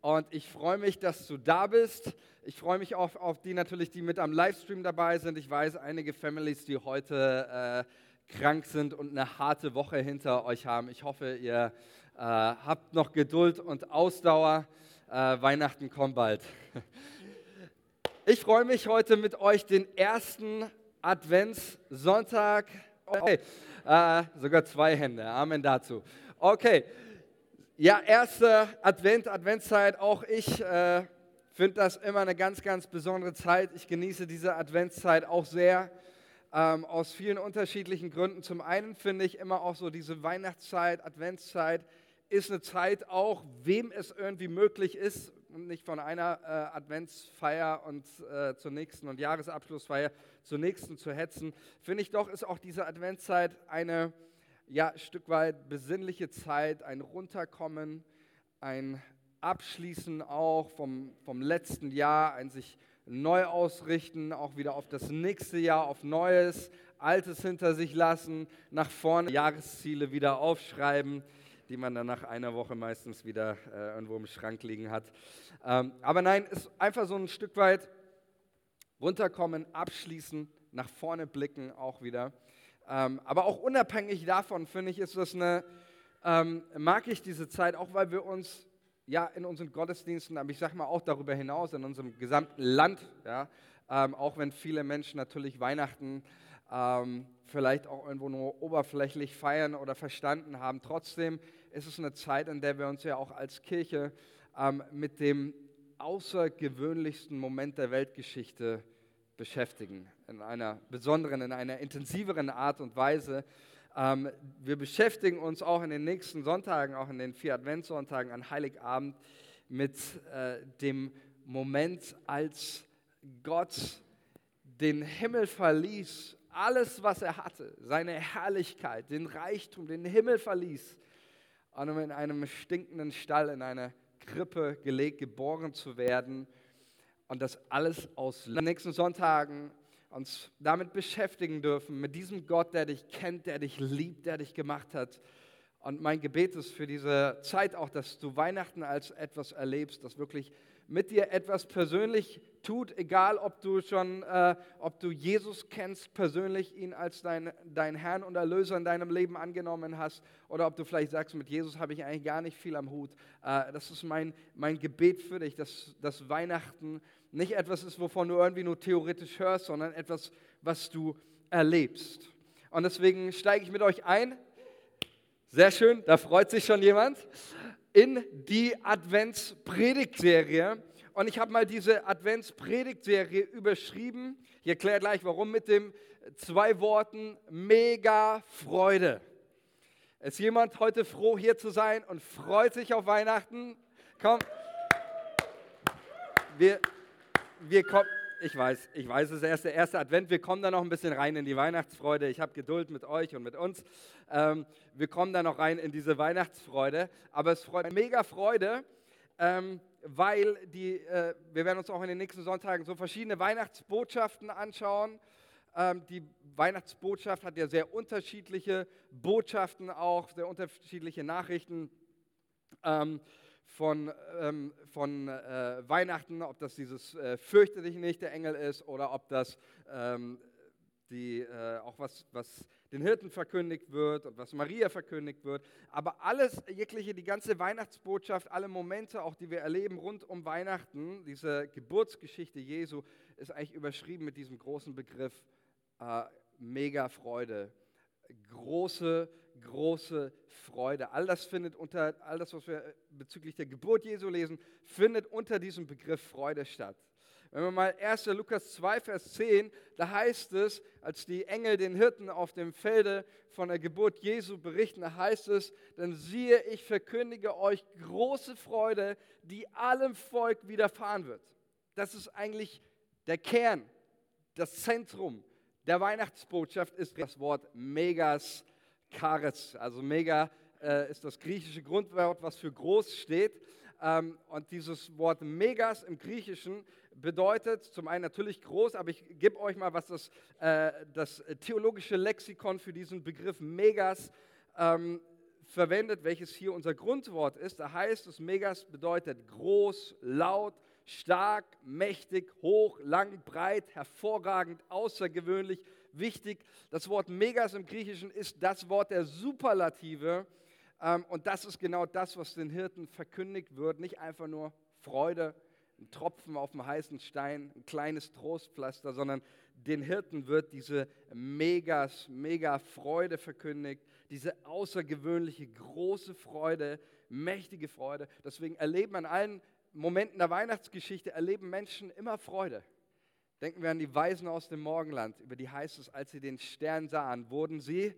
Und ich freue mich, dass du da bist. Ich freue mich auch auf die natürlich, die mit am Livestream dabei sind. Ich weiß, einige Families, die heute äh, krank sind und eine harte Woche hinter euch haben. Ich hoffe, ihr äh, habt noch Geduld und Ausdauer. Äh, Weihnachten kommt bald. Ich freue mich heute mit euch den ersten Adventssonntag. Okay, äh, sogar zwei Hände. Amen dazu. Okay, ja, erste Advent, Adventszeit. Auch ich äh, finde das immer eine ganz, ganz besondere Zeit. Ich genieße diese Adventszeit auch sehr. Ähm, aus vielen unterschiedlichen Gründen. Zum einen finde ich immer auch so diese Weihnachtszeit, Adventszeit ist eine Zeit auch, wem es irgendwie möglich ist, und nicht von einer äh, Adventsfeier und äh, zur nächsten und Jahresabschlussfeier zur nächsten zu hetzen, finde ich doch, ist auch diese Adventszeit eine ja, ein Stück weit besinnliche Zeit, ein Runterkommen, ein Abschließen auch vom, vom letzten Jahr, ein sich neu ausrichten, auch wieder auf das nächste Jahr, auf Neues, Altes hinter sich lassen, nach vorne Jahresziele wieder aufschreiben die man dann nach einer Woche meistens wieder äh, irgendwo im Schrank liegen hat. Ähm, aber nein, ist einfach so ein Stück weit runterkommen, abschließen, nach vorne blicken auch wieder. Ähm, aber auch unabhängig davon, finde ich, ist das eine, ähm, mag ich diese Zeit, auch weil wir uns ja in unseren Gottesdiensten, aber ich sage mal auch darüber hinaus, in unserem gesamten Land, ja, ähm, auch wenn viele Menschen natürlich Weihnachten ähm, vielleicht auch irgendwo nur oberflächlich feiern oder verstanden haben, trotzdem ist es eine Zeit, in der wir uns ja auch als Kirche ähm, mit dem außergewöhnlichsten Moment der Weltgeschichte beschäftigen, in einer besonderen, in einer intensiveren Art und Weise. Ähm, wir beschäftigen uns auch in den nächsten Sonntagen, auch in den vier Adventssonntagen an Heiligabend mit äh, dem Moment, als Gott den Himmel verließ, alles, was er hatte, seine Herrlichkeit, den Reichtum, den Himmel verließ um in einem stinkenden Stall, in einer Krippe gelegt, geboren zu werden. Und das alles aus den nächsten Sonntagen uns damit beschäftigen dürfen, mit diesem Gott, der dich kennt, der dich liebt, der dich gemacht hat. Und mein Gebet ist für diese Zeit auch, dass du Weihnachten als etwas erlebst, das wirklich mit dir etwas persönlich tut, egal ob du schon, äh, ob du Jesus kennst, persönlich ihn als dein, dein Herrn und Erlöser in deinem Leben angenommen hast, oder ob du vielleicht sagst, mit Jesus habe ich eigentlich gar nicht viel am Hut. Äh, das ist mein, mein Gebet für dich, dass, dass Weihnachten nicht etwas ist, wovon du irgendwie nur theoretisch hörst, sondern etwas, was du erlebst. Und deswegen steige ich mit euch ein. Sehr schön, da freut sich schon jemand in die Adventspredigtserie. Und ich habe mal diese Adventspredigtserie überschrieben. Ich erkläre gleich warum mit den zwei Worten mega Freude. Ist jemand heute froh hier zu sein und freut sich auf Weihnachten? Komm. Wir, wir kommen ich weiß, ich weiß, es ist erst der erste Advent. Wir kommen da noch ein bisschen rein in die Weihnachtsfreude. Ich habe Geduld mit euch und mit uns. Ähm, wir kommen da noch rein in diese Weihnachtsfreude. Aber es freut mega Freude, ähm, weil die, äh, wir werden uns auch in den nächsten Sonntagen so verschiedene Weihnachtsbotschaften anschauen. Ähm, die Weihnachtsbotschaft hat ja sehr unterschiedliche Botschaften auch, sehr unterschiedliche Nachrichten. Von, ähm, von äh, Weihnachten, ob das dieses äh, Fürchte dich nicht, der Engel ist, oder ob das ähm, die, äh, auch was, was den Hirten verkündigt wird und was Maria verkündigt wird. Aber alles, jegliche, die ganze Weihnachtsbotschaft, alle Momente, auch die wir erleben rund um Weihnachten, diese Geburtsgeschichte Jesu, ist eigentlich überschrieben mit diesem großen Begriff äh, Mega Freude. Große große Freude. All das findet unter, all das, was wir bezüglich der Geburt Jesu lesen, findet unter diesem Begriff Freude statt. Wenn wir mal 1. Lukas 2, Vers 10, da heißt es, als die Engel den Hirten auf dem Felde von der Geburt Jesu berichten, da heißt es, denn siehe, ich verkündige euch große Freude, die allem Volk widerfahren wird. Das ist eigentlich der Kern, das Zentrum der Weihnachtsbotschaft ist das Wort Megas Charis. Also mega äh, ist das griechische Grundwort, was für groß steht. Ähm, und dieses Wort megas im Griechischen bedeutet zum einen natürlich groß, aber ich gebe euch mal, was das, äh, das theologische Lexikon für diesen Begriff megas ähm, verwendet, welches hier unser Grundwort ist. Da heißt es, Megas bedeutet groß, laut, stark, mächtig, hoch, lang, breit, hervorragend, außergewöhnlich, wichtig. Das Wort Megas im Griechischen ist das Wort der Superlative. Ähm, und das ist genau das, was den Hirten verkündigt wird. Nicht einfach nur Freude, ein Tropfen auf dem heißen Stein, ein kleines Trostpflaster, sondern den Hirten wird diese Megas, mega Freude verkündigt, diese außergewöhnliche große Freude, mächtige Freude. Deswegen erleben an allen Momenten der Weihnachtsgeschichte, erleben Menschen immer Freude. Denken wir an die Weisen aus dem Morgenland, über die heißt es, als sie den Stern sahen, wurden sie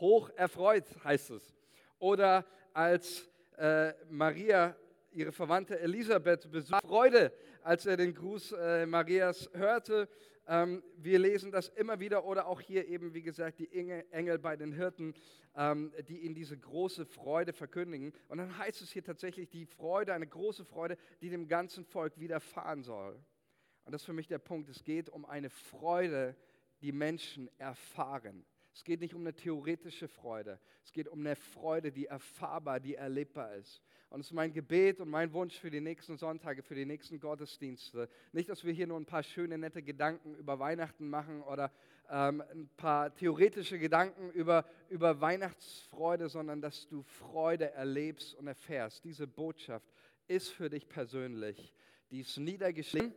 hoch erfreut, heißt es. Oder als äh, Maria ihre Verwandte Elisabeth besuchte, Freude, als er den Gruß äh, Marias hörte. Ähm, wir lesen das immer wieder oder auch hier eben, wie gesagt, die Engel bei den Hirten, ähm, die ihnen diese große Freude verkündigen. Und dann heißt es hier tatsächlich die Freude, eine große Freude, die dem ganzen Volk widerfahren soll. Und das ist für mich der Punkt. Es geht um eine Freude, die Menschen erfahren. Es geht nicht um eine theoretische Freude. Es geht um eine Freude, die erfahrbar, die erlebbar ist. Und es ist mein Gebet und mein Wunsch für die nächsten Sonntage, für die nächsten Gottesdienste. Nicht, dass wir hier nur ein paar schöne, nette Gedanken über Weihnachten machen oder ähm, ein paar theoretische Gedanken über, über Weihnachtsfreude, sondern dass du Freude erlebst und erfährst. Diese Botschaft ist für dich persönlich. Die ist niedergeschrieben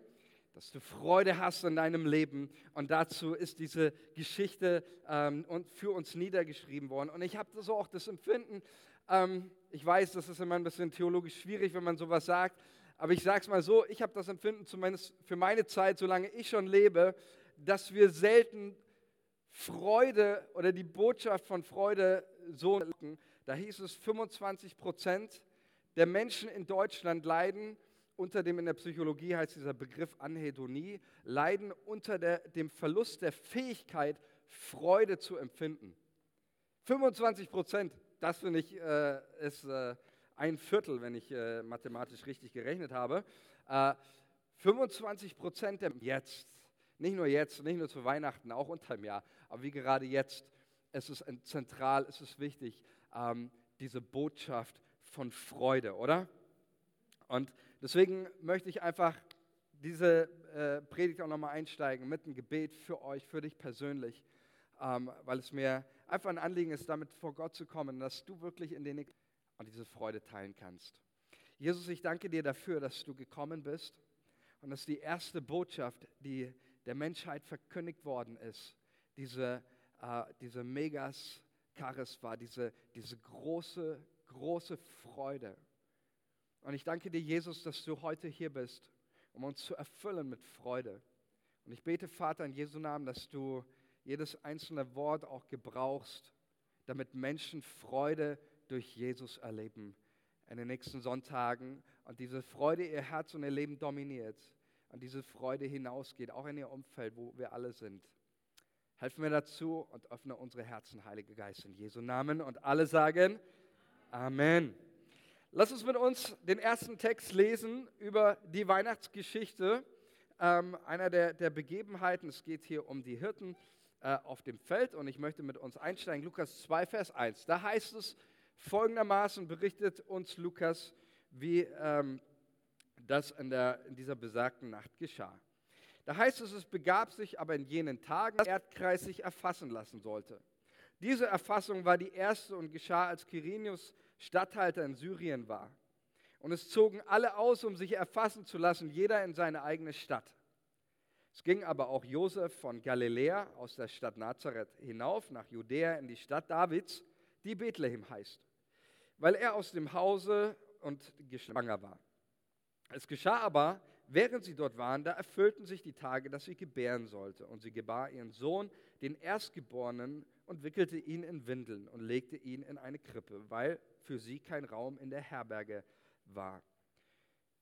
dass du Freude hast in deinem Leben. Und dazu ist diese Geschichte ähm, für uns niedergeschrieben worden. Und ich habe so auch das Empfinden, ähm, ich weiß, das ist immer ein bisschen theologisch schwierig, wenn man sowas sagt, aber ich sage es mal so, ich habe das Empfinden zumindest für meine Zeit, solange ich schon lebe, dass wir selten Freude oder die Botschaft von Freude so. Da hieß es, 25 Prozent der Menschen in Deutschland leiden unter dem in der Psychologie heißt dieser Begriff Anhedonie, leiden unter der, dem Verlust der Fähigkeit, Freude zu empfinden. 25 Prozent, das finde ich, äh, ist äh, ein Viertel, wenn ich äh, mathematisch richtig gerechnet habe. 25 äh, Prozent jetzt, nicht nur jetzt, nicht nur zu Weihnachten, auch unter dem Jahr, aber wie gerade jetzt, es ist zentral, es ist wichtig, ähm, diese Botschaft von Freude, oder? Und deswegen möchte ich einfach diese äh, Predigt auch nochmal einsteigen mit einem Gebet für euch, für dich persönlich, ähm, weil es mir einfach ein Anliegen ist, damit vor Gott zu kommen, dass du wirklich in den und diese Freude teilen kannst. Jesus, ich danke dir dafür, dass du gekommen bist und dass die erste Botschaft, die der Menschheit verkündigt worden ist, diese, äh, diese Megas Charis war, diese, diese große, große Freude. Und ich danke dir, Jesus, dass du heute hier bist, um uns zu erfüllen mit Freude. Und ich bete, Vater, in Jesu Namen, dass du jedes einzelne Wort auch gebrauchst, damit Menschen Freude durch Jesus erleben in den nächsten Sonntagen und diese Freude ihr Herz und ihr Leben dominiert und diese Freude hinausgeht, auch in ihr Umfeld, wo wir alle sind. Helfen wir dazu und öffne unsere Herzen, Heiliger Geist, in Jesu Namen. Und alle sagen Amen. Lass uns mit uns den ersten Text lesen über die Weihnachtsgeschichte, ähm, einer der, der, Begebenheiten. Es geht hier um die Hirten äh, auf dem Feld und ich möchte mit uns einsteigen. Lukas 2, Vers 1. Da heißt es folgendermaßen, berichtet uns Lukas, wie ähm, das in, der, in dieser besagten Nacht geschah. Da heißt es, es begab sich aber in jenen Tagen, dass der Erdkreis sich erfassen lassen sollte. Diese Erfassung war die erste und geschah, als Quirinius Statthalter in Syrien war. Und es zogen alle aus, um sich erfassen zu lassen, jeder in seine eigene Stadt. Es ging aber auch Josef von Galiläa aus der Stadt Nazareth hinauf nach Judäa in die Stadt Davids, die Bethlehem heißt, weil er aus dem Hause und geschwanger war. Es geschah aber, während sie dort waren, da erfüllten sich die Tage, dass sie gebären sollte. Und sie gebar ihren Sohn, den Erstgeborenen, und wickelte ihn in Windeln und legte ihn in eine Krippe, weil für sie kein Raum in der Herberge war.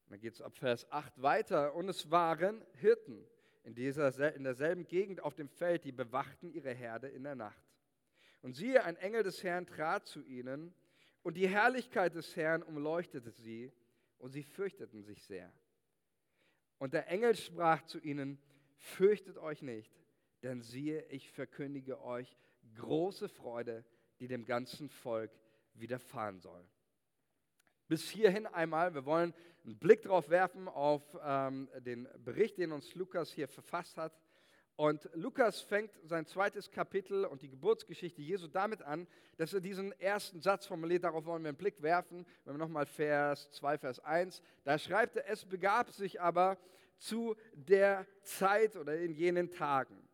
Dann geht es ab Vers 8 weiter. Und es waren Hirten in, dieser, in derselben Gegend auf dem Feld, die bewachten ihre Herde in der Nacht. Und siehe, ein Engel des Herrn trat zu ihnen, und die Herrlichkeit des Herrn umleuchtete sie, und sie fürchteten sich sehr. Und der Engel sprach zu ihnen, fürchtet euch nicht, denn siehe, ich verkündige euch große Freude, die dem ganzen Volk widerfahren soll. Bis hierhin einmal, wir wollen einen Blick darauf werfen auf ähm, den Bericht, den uns Lukas hier verfasst hat. Und Lukas fängt sein zweites Kapitel und die Geburtsgeschichte Jesu damit an, dass er diesen ersten Satz formuliert, darauf wollen wir einen Blick werfen. Wenn wir nochmal Vers 2, Vers 1, da schreibt er, es begab sich aber zu der Zeit oder in jenen Tagen.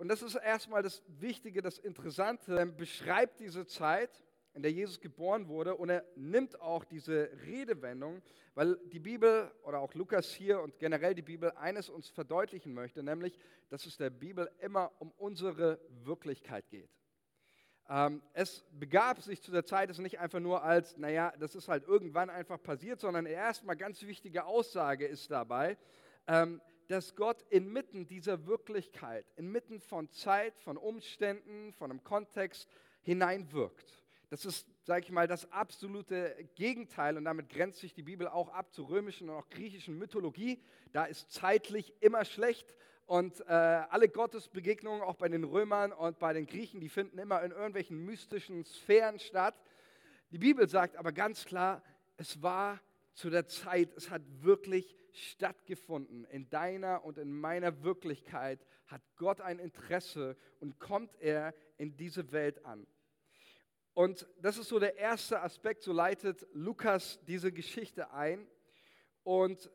Und das ist erstmal das Wichtige, das Interessante, er beschreibt diese Zeit in der Jesus geboren wurde. Und er nimmt auch diese Redewendung, weil die Bibel oder auch Lukas hier und generell die Bibel eines uns verdeutlichen möchte, nämlich, dass es der Bibel immer um unsere Wirklichkeit geht. Ähm, es begab sich zu der Zeit, es nicht einfach nur als, naja, das ist halt irgendwann einfach passiert, sondern erstmal ganz wichtige Aussage ist dabei, ähm, dass Gott inmitten dieser Wirklichkeit, inmitten von Zeit, von Umständen, von einem Kontext hineinwirkt. Das ist, sage ich mal, das absolute Gegenteil und damit grenzt sich die Bibel auch ab zur römischen und auch griechischen Mythologie. Da ist zeitlich immer schlecht und äh, alle Gottesbegegnungen, auch bei den Römern und bei den Griechen, die finden immer in irgendwelchen mystischen Sphären statt. Die Bibel sagt aber ganz klar, es war zu der Zeit, es hat wirklich stattgefunden. In deiner und in meiner Wirklichkeit hat Gott ein Interesse und kommt er in diese Welt an. Und das ist so der erste Aspekt, so leitet Lukas diese Geschichte ein. Und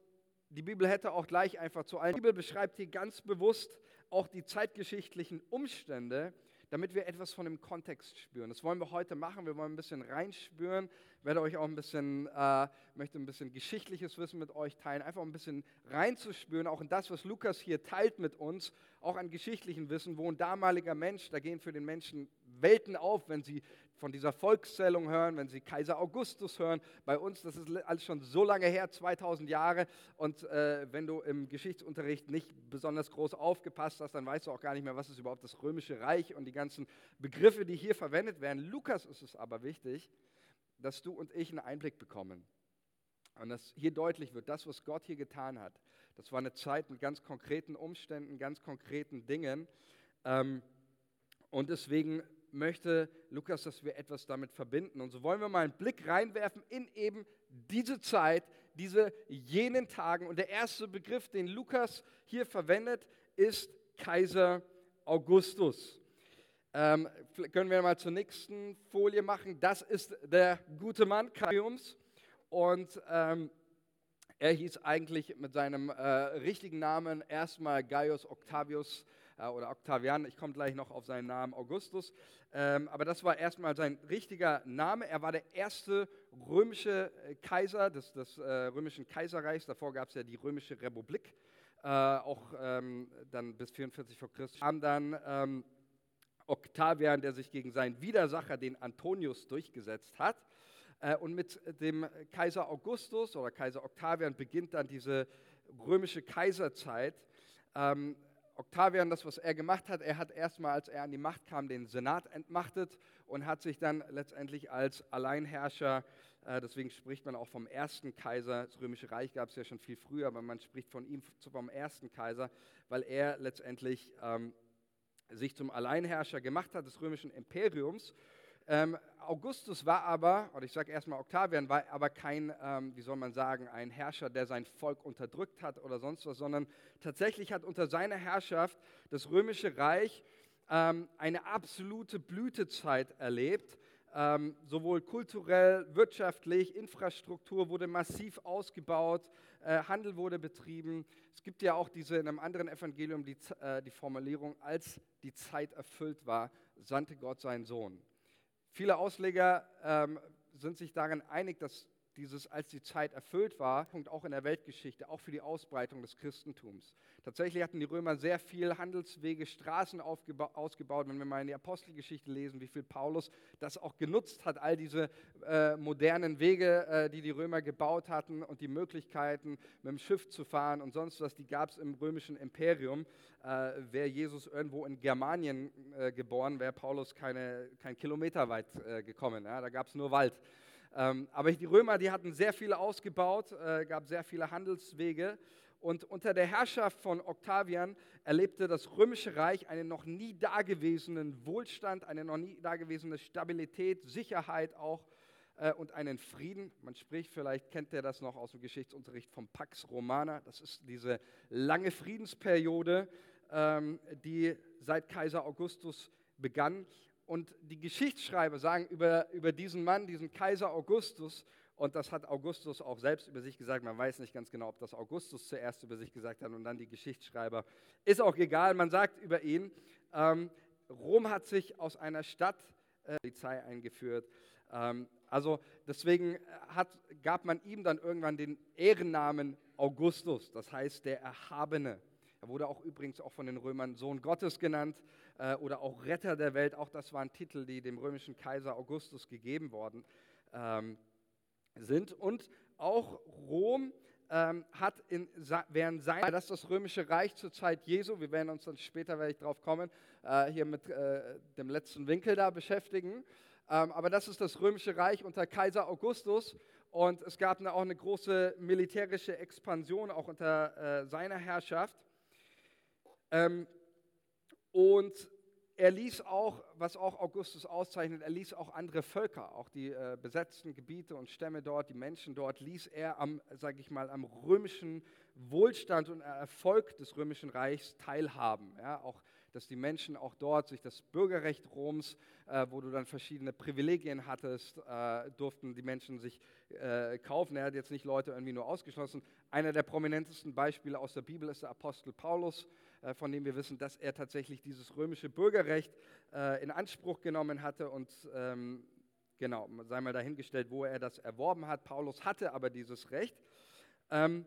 die Bibel hätte auch gleich einfach zu allen. Die Bibel beschreibt hier ganz bewusst auch die zeitgeschichtlichen Umstände, damit wir etwas von dem Kontext spüren. Das wollen wir heute machen. Wir wollen ein bisschen reinspüren. Ich werde euch auch ein bisschen, äh, möchte ein bisschen geschichtliches Wissen mit euch teilen, einfach ein bisschen reinzuspüren, auch in das, was Lukas hier teilt mit uns, auch an geschichtlichen Wissen, wo ein damaliger Mensch, da gehen für den Menschen Welten auf, wenn sie von dieser Volkszählung hören, wenn Sie Kaiser Augustus hören. Bei uns, das ist alles schon so lange her, 2000 Jahre. Und äh, wenn du im Geschichtsunterricht nicht besonders groß aufgepasst hast, dann weißt du auch gar nicht mehr, was ist überhaupt das Römische Reich und die ganzen Begriffe, die hier verwendet werden. Lukas ist es aber wichtig, dass du und ich einen Einblick bekommen. Und dass hier deutlich wird, das, was Gott hier getan hat, das war eine Zeit mit ganz konkreten Umständen, ganz konkreten Dingen. Ähm, und deswegen möchte Lukas, dass wir etwas damit verbinden. Und so wollen wir mal einen Blick reinwerfen in eben diese Zeit, diese jenen Tagen. Und der erste Begriff, den Lukas hier verwendet, ist Kaiser Augustus. Ähm, können wir mal zur nächsten Folie machen. Das ist der gute Mann Kaiums. Und ähm, er hieß eigentlich mit seinem äh, richtigen Namen erstmal Gaius Octavius äh, oder Octavian, ich komme gleich noch auf seinen Namen, Augustus. Ähm, aber das war erstmal sein richtiger Name. Er war der erste römische äh, Kaiser des, des äh, römischen Kaiserreichs. Davor gab es ja die römische Republik, äh, auch ähm, dann bis 44 vor Christus. Kam dann ähm, Octavian, der sich gegen seinen Widersacher, den Antonius, durchgesetzt hat. Äh, und mit dem Kaiser Augustus oder Kaiser Octavian beginnt dann diese römische Kaiserzeit. Octavian, das, was er gemacht hat, er hat erstmal, als er an die Macht kam, den Senat entmachtet und hat sich dann letztendlich als Alleinherrscher, äh, deswegen spricht man auch vom ersten Kaiser, das Römische Reich gab es ja schon viel früher, aber man spricht von ihm vom ersten Kaiser, weil er letztendlich ähm, sich zum Alleinherrscher gemacht hat des römischen Imperiums ähm, Augustus war aber, oder ich sage erstmal Octavian, war aber kein, ähm, wie soll man sagen, ein Herrscher, der sein Volk unterdrückt hat oder sonst was, sondern tatsächlich hat unter seiner Herrschaft das römische Reich ähm, eine absolute Blütezeit erlebt. Ähm, sowohl kulturell, wirtschaftlich, Infrastruktur wurde massiv ausgebaut, äh, Handel wurde betrieben. Es gibt ja auch diese in einem anderen Evangelium die, äh, die Formulierung, als die Zeit erfüllt war, sandte Gott seinen Sohn. Viele Ausleger ähm, sind sich darin einig, dass dieses, als die Zeit erfüllt war, auch in der Weltgeschichte, auch für die Ausbreitung des Christentums. Tatsächlich hatten die Römer sehr viel Handelswege, Straßen ausgebaut. Wenn wir mal in die Apostelgeschichte lesen, wie viel Paulus das auch genutzt hat, all diese äh, modernen Wege, äh, die die Römer gebaut hatten und die Möglichkeiten, mit dem Schiff zu fahren und sonst was, die gab es im römischen Imperium. Äh, wäre Jesus irgendwo in Germanien äh, geboren, wäre Paulus keine, kein Kilometer weit äh, gekommen. Ja? Da gab es nur Wald. Ähm, aber die Römer, die hatten sehr viel ausgebaut, äh, gab sehr viele Handelswege Und unter der Herrschaft von Octavian erlebte das Römische Reich einen noch nie dagewesenen Wohlstand, eine noch nie dagewesene Stabilität, Sicherheit auch äh, und einen Frieden. Man spricht, vielleicht kennt ihr das noch aus dem Geschichtsunterricht vom Pax Romana. Das ist diese lange Friedensperiode, ähm, die seit Kaiser Augustus begann. Und die Geschichtsschreiber sagen über, über diesen Mann, diesen Kaiser Augustus, und das hat Augustus auch selbst über sich gesagt. Man weiß nicht ganz genau, ob das Augustus zuerst über sich gesagt hat und dann die Geschichtsschreiber. Ist auch egal. Man sagt über ihn, ähm, Rom hat sich aus einer Stadt äh, Polizei eingeführt. Ähm, also deswegen hat, gab man ihm dann irgendwann den Ehrennamen Augustus, das heißt der Erhabene. Er wurde auch übrigens auch von den Römern Sohn Gottes genannt äh, oder auch Retter der Welt. Auch das waren Titel, die dem römischen Kaiser Augustus gegeben worden ähm, sind. Und auch Rom ähm, hat in, während seiner, das ist das römische Reich zur Zeit Jesu, wir werden uns dann später, werde ich drauf kommen, äh, hier mit äh, dem letzten Winkel da beschäftigen. Ähm, aber das ist das römische Reich unter Kaiser Augustus und es gab eine, auch eine große militärische Expansion auch unter äh, seiner Herrschaft. Ähm, und er ließ auch, was auch Augustus auszeichnet, er ließ auch andere Völker, auch die äh, besetzten Gebiete und Stämme dort, die Menschen dort, ließ er am, sage ich mal, am römischen Wohlstand und Erfolg des römischen Reichs teilhaben. Ja, auch, dass die Menschen auch dort sich das Bürgerrecht Roms, äh, wo du dann verschiedene Privilegien hattest, äh, durften die Menschen sich äh, kaufen. Er hat jetzt nicht Leute irgendwie nur ausgeschlossen. Einer der prominentesten Beispiele aus der Bibel ist der Apostel Paulus von dem wir wissen, dass er tatsächlich dieses römische Bürgerrecht äh, in Anspruch genommen hatte und ähm, genau, sei mal dahingestellt, wo er das erworben hat. Paulus hatte aber dieses Recht. Ähm,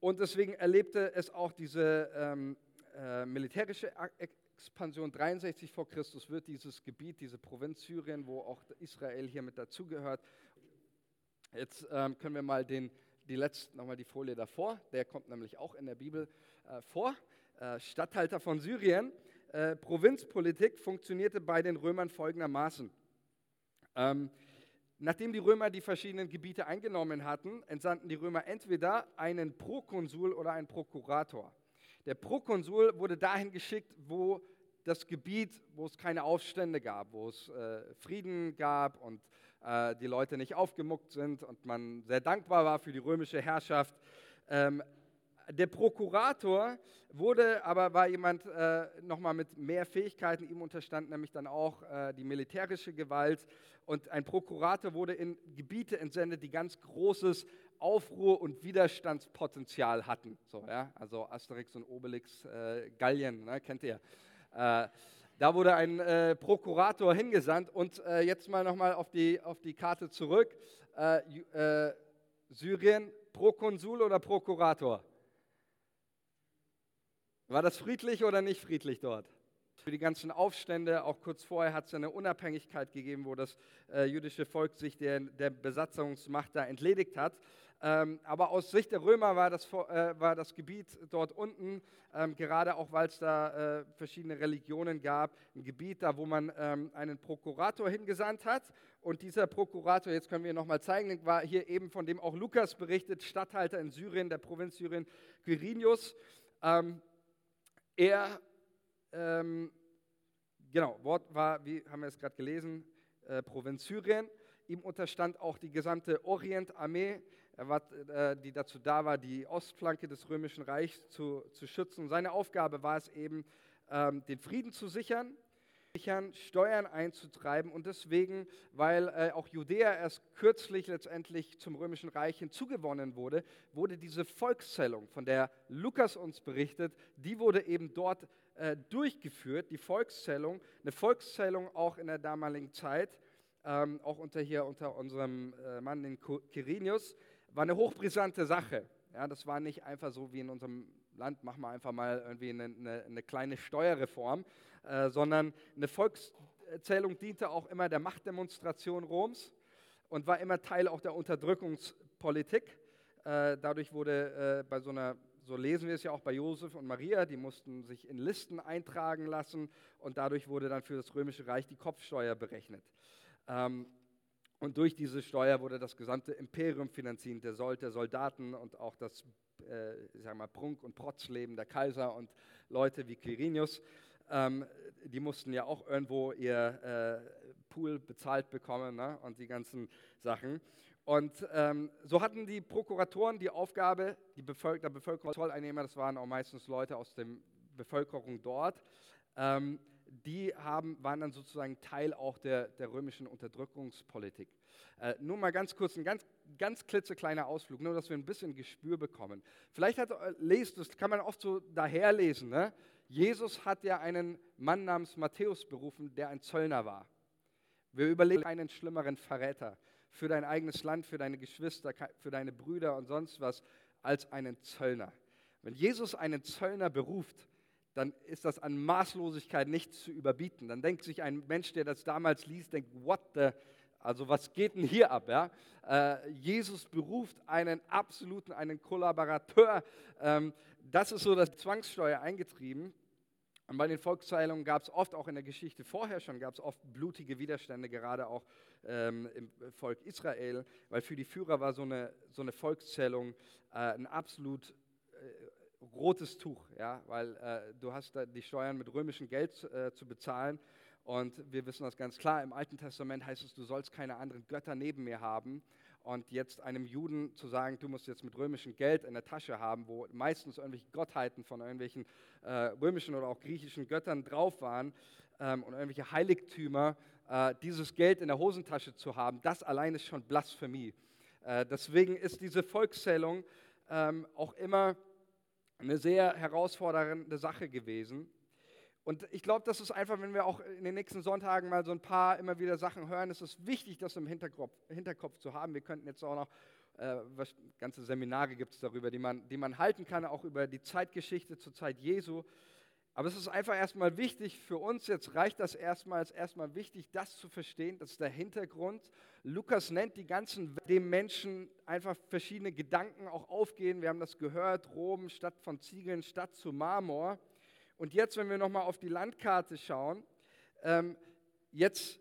und deswegen erlebte es auch diese ähm, äh, militärische Expansion 63 vor Christus, wird dieses Gebiet, diese Provinz Syrien, wo auch Israel hier mit dazugehört. Jetzt ähm, können wir mal den, die letzte, nochmal die Folie davor, der kommt nämlich auch in der Bibel äh, vor. Äh, Statthalter von Syrien. Äh, Provinzpolitik funktionierte bei den Römern folgendermaßen. Ähm, nachdem die Römer die verschiedenen Gebiete eingenommen hatten, entsandten die Römer entweder einen Prokonsul oder einen Prokurator. Der Prokonsul wurde dahin geschickt, wo das Gebiet, wo es keine Aufstände gab, wo es äh, Frieden gab und äh, die Leute nicht aufgemuckt sind und man sehr dankbar war für die römische Herrschaft. Ähm, der Prokurator wurde aber, war jemand äh, nochmal mit mehr Fähigkeiten, ihm unterstand nämlich dann auch äh, die militärische Gewalt. Und ein Prokurator wurde in Gebiete entsendet, die ganz großes Aufruhr- und Widerstandspotenzial hatten. So, ja? Also Asterix und Obelix, äh, Gallien, ne? kennt ihr. Äh, da wurde ein äh, Prokurator hingesandt. Und äh, jetzt mal nochmal auf die, auf die Karte zurück. Syrien, Prokonsul oder Prokurator? War das friedlich oder nicht friedlich dort? Für die ganzen Aufstände, auch kurz vorher hat es eine Unabhängigkeit gegeben, wo das äh, jüdische Volk sich der, der Besatzungsmacht da entledigt hat. Ähm, aber aus Sicht der Römer war das, äh, war das Gebiet dort unten, ähm, gerade auch weil es da äh, verschiedene Religionen gab, ein Gebiet da, wo man ähm, einen Prokurator hingesandt hat. Und dieser Prokurator, jetzt können wir nochmal zeigen, war hier eben von dem auch Lukas berichtet, Statthalter in Syrien, der Provinz Syrien, Quirinius. Ähm, er, ähm, genau, Wort war, wie haben wir es gerade gelesen, äh, Provinz Syrien. Ihm unterstand auch die gesamte Orientarmee, äh, die dazu da war, die Ostflanke des Römischen Reichs zu, zu schützen. Seine Aufgabe war es eben, ähm, den Frieden zu sichern Steuern einzutreiben und deswegen, weil äh, auch Judäa erst kürzlich letztendlich zum Römischen Reich hinzugewonnen wurde, wurde diese Volkszählung, von der Lukas uns berichtet, die wurde eben dort äh, durchgeführt, die Volkszählung, eine Volkszählung auch in der damaligen Zeit, ähm, auch unter hier unter unserem äh, Mann, den Quirinius, war eine hochbrisante Sache. Ja, das war nicht einfach so wie in unserem Land, machen wir einfach mal irgendwie eine, eine, eine kleine Steuerreform, äh, sondern eine Volkszählung diente auch immer der Machtdemonstration Roms und war immer Teil auch der Unterdrückungspolitik. Äh, dadurch wurde äh, bei so einer so lesen wir es ja auch bei Josef und Maria, die mussten sich in Listen eintragen lassen und dadurch wurde dann für das Römische Reich die Kopfsteuer berechnet. Ähm, Und durch diese Steuer wurde das gesamte Imperium finanziert, der Sold der Soldaten und auch das äh, ich sag mal, Prunk- und Protzleben der Kaiser und Leute wie Quirinius. Ähm, die mussten ja auch irgendwo ihr äh, Pool bezahlt bekommen ne? und die ganzen Sachen. Und ähm, so hatten die Prokuratoren die Aufgabe, die Bevölker der Bevölkerungszolleinnehmer, das waren auch meistens Leute aus der Bevölkerung dort, ähm, die haben, waren dann sozusagen Teil auch der, der römischen Unterdrückungspolitik. Äh, nur mal ganz kurz, ein ganz, ganz klitzekleiner Ausflug, nur dass wir ein bisschen Gespür bekommen. Vielleicht hat, äh, lest, das kann man oft so daherlesen, ne? Jesus hat ja einen Mann namens Matthäus berufen, der ein Zöllner war. Wir überlegen einen schlimmeren Verräter für dein eigenes Land, für deine Geschwister, für deine Brüder und sonst was als einen Zöllner. Wenn Jesus einen Zöllner beruft, dann ist das an Maßlosigkeit nicht zu überbieten. Dann denkt sich ein Mensch, der das damals liest, denkt, what the, also was geht denn hier ab? Ja? Äh, Jesus beruft einen absoluten, einen Kollaborateur. Ähm, das ist so das Zwangssteuer eingetrieben. Und bei den Volkszählungen gab es oft, auch in der Geschichte vorher schon, gab es oft blutige Widerstände, gerade auch ähm, im Volk Israel, weil für die Führer war so eine, so eine Volkszählung äh, ein absolut äh, rotes Tuch, ja, weil äh, du hast da die Steuern mit römischem Geld äh, zu bezahlen und wir wissen das ganz klar, im Alten Testament heißt es, du sollst keine anderen Götter neben mir haben. Und jetzt einem Juden zu sagen, du musst jetzt mit römischem Geld in der Tasche haben, wo meistens irgendwelche Gottheiten von irgendwelchen äh, römischen oder auch griechischen Göttern drauf waren ähm, und irgendwelche Heiligtümer, äh, dieses Geld in der Hosentasche zu haben, das allein ist schon Blasphemie. Äh, deswegen ist diese Volkszählung ähm, auch immer eine sehr herausfordernde Sache gewesen. Und ich glaube, das ist einfach, wenn wir auch in den nächsten Sonntagen mal so ein paar immer wieder Sachen hören, ist es wichtig, das im Hinterkopf, Hinterkopf zu haben. Wir könnten jetzt auch noch, äh, was, ganze Seminare gibt es darüber, die man, die man halten kann, auch über die Zeitgeschichte zur Zeit Jesu. Aber es ist einfach erstmal wichtig für uns, jetzt reicht das erstmal, ist erstmal wichtig, das zu verstehen, das ist der Hintergrund. Lukas nennt die ganzen, dem Menschen einfach verschiedene Gedanken auch aufgehen. Wir haben das gehört, Rom statt von Ziegeln, statt zu Marmor. Und jetzt, wenn wir nochmal auf die Landkarte schauen, ähm, jetzt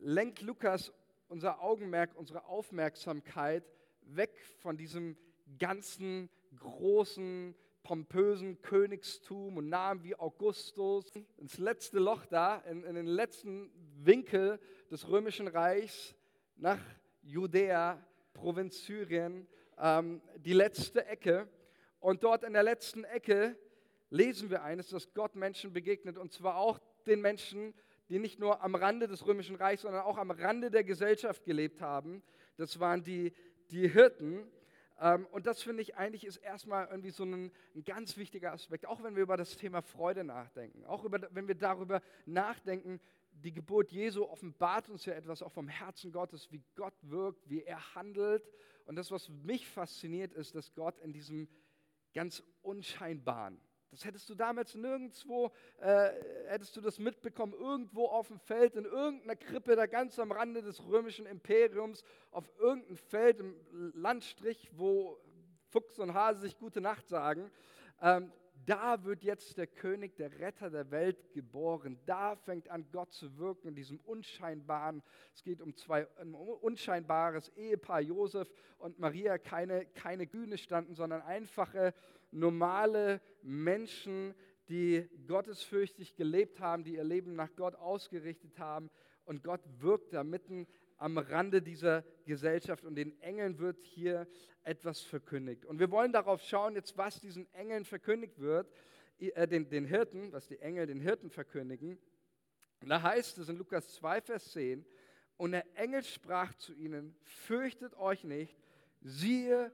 lenkt Lukas unser Augenmerk, unsere Aufmerksamkeit weg von diesem ganzen großen, pompösen Königstum und Namen wie Augustus, ins letzte Loch da, in, in den letzten Winkel des römischen Reichs nach Judäa, Provinz Syrien, ähm, die letzte Ecke. Und dort in der letzten Ecke lesen wir eines, dass Gott Menschen begegnet und zwar auch den Menschen, die nicht nur am Rande des Römischen Reichs, sondern auch am Rande der Gesellschaft gelebt haben. Das waren die, die Hirten. Ähm, und das finde ich eigentlich ist erstmal irgendwie so ein, ein, ganz wichtiger Aspekt, auch wenn wir über das Thema Freude nachdenken, auch über, wenn wir darüber nachdenken, die Geburt Jesu offenbart uns ja etwas auch vom Herzen Gottes, wie Gott wirkt, wie er handelt. Und das, was mich fasziniert, ist, dass Gott in diesem ganz unscheinbaren, das hättest du damals nirgendwo, äh, hättest du das mitbekommen, irgendwo auf dem Feld, in irgendeiner Krippe, da ganz am Rande des römischen Imperiums, auf irgendeinem Feld im Landstrich, wo Fuchs und Hase sich gute Nacht sagen. Ähm, da wird jetzt der König, der Retter der Welt geboren. Da fängt an Gott zu wirken in diesem unscheinbaren, es geht um zwei ein unscheinbares Ehepaar, Josef und Maria, keine, keine Güne standen, sondern einfache, normale Menschen, die gottesfürchtig gelebt haben, die ihr Leben nach Gott ausgerichtet haben. Und Gott wirkt da mitten am Rande dieser Gesellschaft und den Engeln wird hier etwas verkündigt. Und wir wollen darauf schauen, jetzt was diesen Engeln verkündigt wird, äh, den, den Hirten, was die Engel den Hirten verkündigen. Und da heißt es in Lukas 2, Vers 10, und der Engel sprach zu ihnen, fürchtet euch nicht, siehe,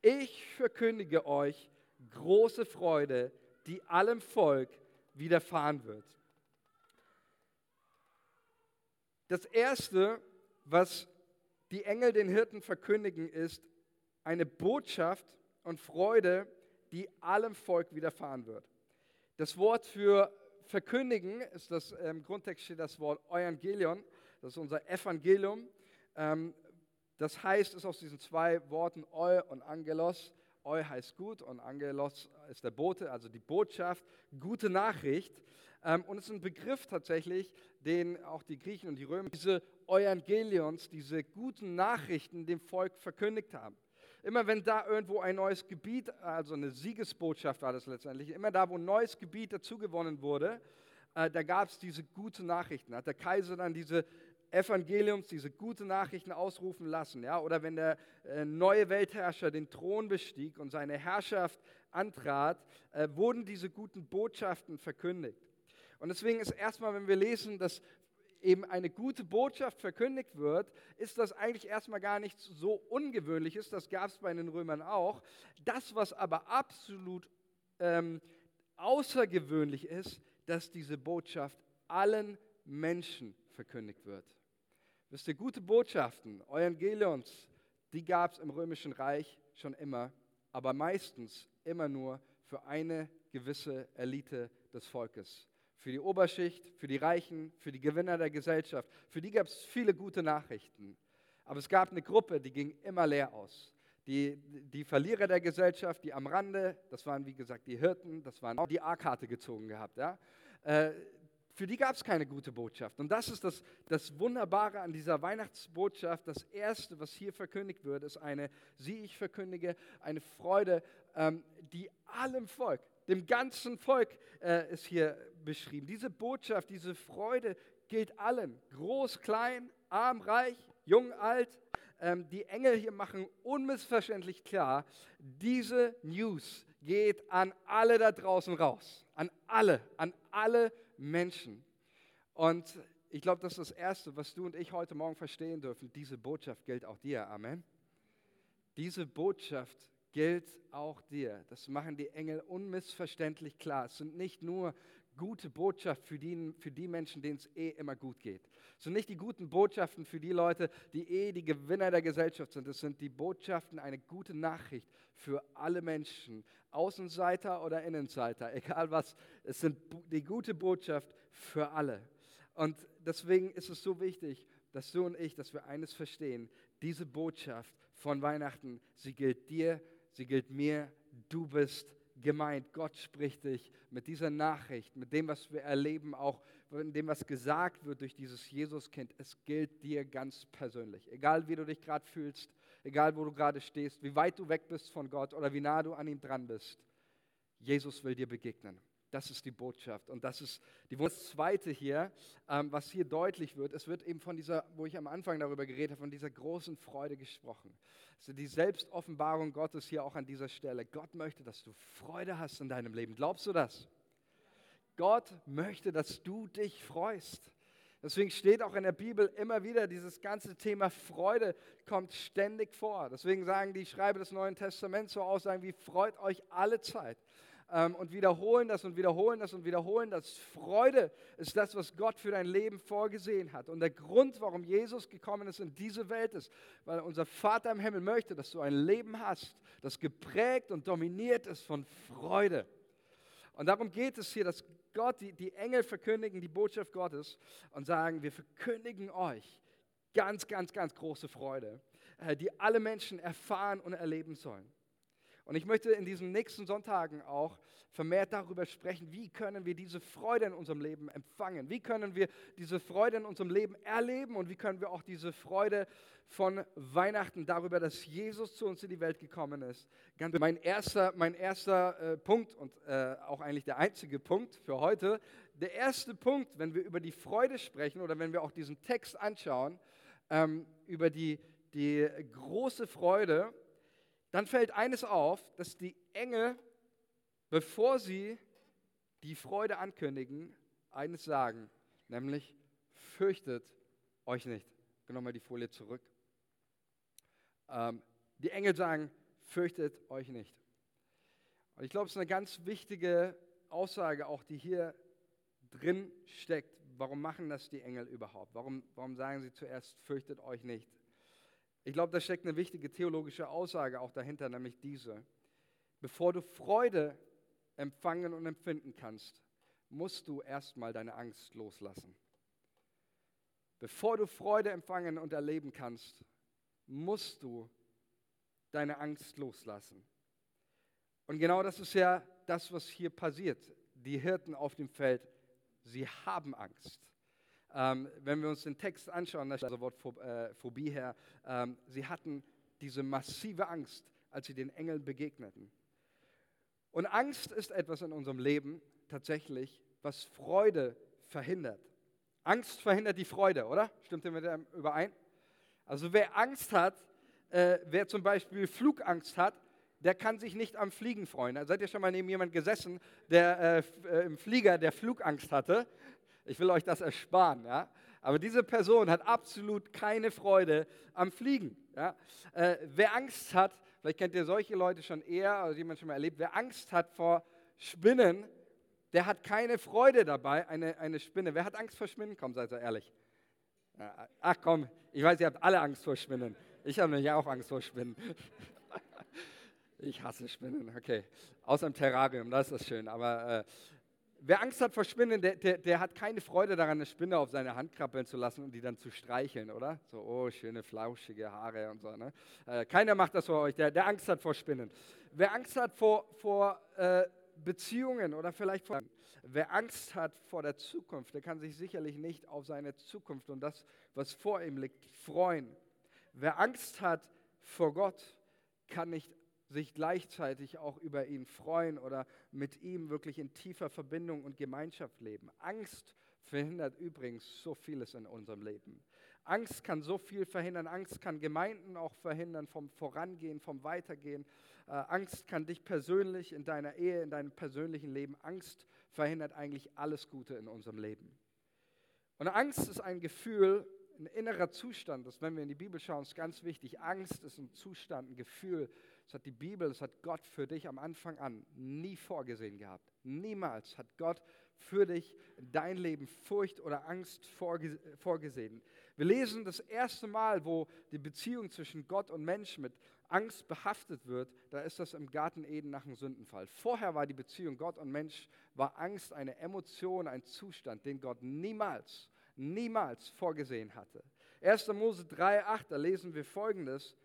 ich verkündige euch große Freude, die allem Volk widerfahren wird. Das Erste, was die Engel den Hirten verkündigen, ist eine Botschaft und Freude, die allem Volk widerfahren wird. Das Wort für verkündigen ist das, im Grundtext steht das Wort Evangelion, das ist unser Evangelium. Ähm, das heißt, es ist aus diesen zwei Worten Eu und Angelos. Eu heißt gut und Angelos ist der Bote, also die Botschaft, gute Nachricht. Ähm, und es ist ein Begriff tatsächlich, den auch die Griechen und die Römer, diese Evangelions, diese guten Nachrichten dem Volk verkündigt haben. Immer wenn da irgendwo ein neues Gebiet, also eine Siegesbotschaft war das letztendlich, immer da, wo ein neues Gebiet dazugewonnen wurde, äh, da gab es diese guten Nachrichten. Hat der Kaiser dann diese Evangeliums, diese guten Nachrichten ausrufen lassen. Ja? Oder wenn der äh, neue Weltherrscher den Thron bestieg und seine Herrschaft antrat, äh, wurden diese guten Botschaften verkündigt. Und deswegen ist erstmal, wenn wir lesen, dass eben eine gute Botschaft verkündigt wird, ist das eigentlich erstmal gar nichts so Ungewöhnliches. Das gab es bei den Römern auch. Das, was aber absolut ähm, außergewöhnlich ist, dass diese Botschaft allen Menschen verkündigt wird. Wisst ihr, gute Botschaften, Evangelions, die gab es im Römischen Reich schon immer, aber meistens immer nur für eine gewisse Elite des Volkes für die Oberschicht, für die Reichen, für die Gewinner der Gesellschaft. Für die gab es viele gute Nachrichten. Aber es gab eine Gruppe, die ging immer leer aus. Die, die Verlierer der Gesellschaft, die am Rande, das waren wie gesagt die Hirten, das waren auch die A-Karte gezogen gehabt. Ja? Für die gab es keine gute Botschaft. Und das ist das, das Wunderbare an dieser Weihnachtsbotschaft. Das Erste, was hier verkündigt wird, ist eine, sie ich verkündige, eine Freude, ähm, die allem Volk, dem ganzen Volk äh, ist hier beschrieben. Diese Botschaft, diese Freude gilt allen, groß, klein, arm, reich, jung, alt. Ähm, die Engel hier machen unmissverständlich klar, diese News geht an alle da draußen raus, an alle, an alle Menschen. Und ich glaube, das ist das Erste, was du und ich heute Morgen verstehen dürfen. Diese Botschaft gilt auch dir. Amen. Diese Botschaft gilt auch dir. Das machen die Engel unmissverständlich klar. Es sind nicht nur gute Botschaft für die, für die Menschen, denen es eh immer gut geht. Es sind nicht die guten Botschaften für die Leute, die eh die Gewinner der Gesellschaft sind. Es sind die Botschaften, eine gute Nachricht für alle Menschen, Außenseiter oder Innenseiter, egal was. Es sind die gute Botschaft für alle. Und deswegen ist es so wichtig, dass du und ich, dass wir eines verstehen. Diese Botschaft von Weihnachten, sie gilt dir sie gilt mir, du bist gemeint. Gott spricht dich mit dieser Nachricht, mit dem, was wir erleben, auch mit dem, was gesagt wird durch dieses Jesuskind. Es gilt dir ganz persönlich. Egal wie du dich gerade fühlst, egal wo du gerade stehst, wie weit du weg bist von Gott oder wie nah du an ihm dran bist. Jesus will dir begegnen. Das ist die Botschaft. Und das ist die das Zweite hier, ähm, was hier deutlich wird. Es wird eben von dieser, wo ich am Anfang darüber geredet habe, von dieser großen Freude gesprochen. Also die Selbstoffenbarung Gottes hier auch an dieser Stelle. Gott möchte, dass du Freude hast in deinem Leben. Glaubst du das? Gott möchte, dass du dich freust. Deswegen steht auch in der Bibel immer wieder, dieses ganze Thema Freude kommt ständig vor. Deswegen sagen die Schreiber des Neuen Testaments so Aussagen wie, freut euch alle Zeit und wiederholen das und wiederholen das und wiederholen das. Freude ist das, was Gott für dein Leben vorgesehen hat. Und der Grund, warum Jesus gekommen ist in diese Welt ist, weil unser Vater im Himmel möchte, dass du ein Leben hast, das geprägt und dominiert ist von Freude. Und darum geht es hier, dass Gott, die, die Engel verkündigen die Botschaft Gottes und sagen, wir verkündigen euch ganz, ganz, ganz große Freude, äh, die alle Menschen erfahren und erleben sollen. Und ich möchte in diesen nächsten Sonntagen auch vermehrt darüber sprechen, wie können wir diese Freude in unserem Leben empfangen? Wie können wir diese Freude in unserem Leben erleben? Und wie können wir auch diese Freude von Weihnachten darüber, dass Jesus zu uns in die Welt gekommen ist? Mein erster, mein erster äh, Punkt und äh, auch eigentlich der einzige Punkt für heute. Der erste Punkt, wenn wir über die Freude sprechen oder wenn wir auch diesen Text anschauen, ähm, über die, die große Freude, dann fällt eines auf, dass die Engel, bevor sie die Freude ankündigen, eines sagen, nämlich fürchtet euch nicht. Genau mal die Folie zurück. Ähm, die Engel sagen, fürchtet euch nicht. Und ich glaube, es ist eine ganz wichtige Aussage, auch die hier drin steckt. Warum machen das die Engel überhaupt? Warum, warum sagen sie zuerst, fürchtet euch nicht? Ich glaube, da steckt eine wichtige theologische Aussage auch dahinter, nämlich diese. Bevor du Freude empfangen und empfinden kannst, musst du erstmal deine Angst loslassen. Bevor du Freude empfangen und erleben kannst, musst du deine Angst loslassen. Und genau das ist ja das, was hier passiert. Die Hirten auf dem Feld, sie haben Angst. Ähm, wenn wir uns den Text anschauen, da steht das Wort äh, Phobie her, ähm, sie hatten diese massive Angst, als sie den Engeln begegneten. Und Angst ist etwas in unserem Leben tatsächlich, was Freude verhindert. Angst verhindert die Freude, oder? Stimmt ihr mit dem überein? Also wer Angst hat, äh, wer zum Beispiel Flugangst hat, der kann sich nicht am Fliegen freuen. seid ihr schon mal neben jemand gesessen, der äh, äh, im Flieger, der Flugangst hatte? Ich will euch das ersparen, ja. Aber diese Person hat absolut keine Freude am Fliegen. Ja? Äh, wer Angst hat, vielleicht kennt ihr solche Leute schon eher, oder jemand schon mal erlebt, wer Angst hat vor Spinnen, der hat keine Freude dabei, eine, eine Spinne. Wer hat Angst vor Spinnen? Komm, seid ihr ehrlich. Ach komm, ich weiß, ihr habt alle Angst vor Spinnen. Ich habe nämlich auch Angst vor Spinnen. Ich hasse Spinnen, okay. Außer im Terrarium, das ist schön. Aber äh, wer Angst hat vor Spinnen, der, der, der, hat keine Freude daran, eine Spinne auf seine Hand krabbeln zu lassen und die dann zu streicheln, oder? So, oh, schöne flauschige Haare und so. Ne? Äh, keiner macht das vor euch, der, der Angst hat vor Spinnen. Wer Angst hat vor, vor äh, Beziehungen oder vielleicht vor. Wer Angst hat vor der Zukunft, der kann sich sicherlich nicht auf seine Zukunft und das, was vor ihm liegt, freuen. Wer Angst hat vor Gott, kann nicht sich gleichzeitig auch über ihn freuen oder mit ihm wirklich in tiefer Verbindung und Gemeinschaft leben. Angst verhindert übrigens so vieles in unserem Leben. Angst kann so viel verhindern. Angst kann Gemeinden auch verhindern vom Vorangehen, vom Weitergehen. Äh, Angst kann dich persönlich in deiner Ehe, in deinem persönlichen Leben. Angst verhindert eigentlich alles Gute in unserem Leben. Und Angst ist ein Gefühl, ein innerer Zustand. Das, wenn wir in die Bibel schauen, ist ganz wichtig. Angst ist ein Zustand, ein Gefühl. Das hat die Bibel, das hat Gott für dich am Anfang an nie vorgesehen gehabt. Niemals hat Gott für dich dein Leben Furcht oder Angst vorgesehen. Wir lesen das erste Mal, wo die Beziehung zwischen Gott und Mensch mit Angst behaftet wird, da ist das im Garten Eden nach dem Sündenfall. Vorher war die Beziehung Gott und Mensch, war Angst eine Emotion, ein Zustand, den Gott niemals, niemals vorgesehen hatte. 1. Mose 3,8, da lesen wir folgendes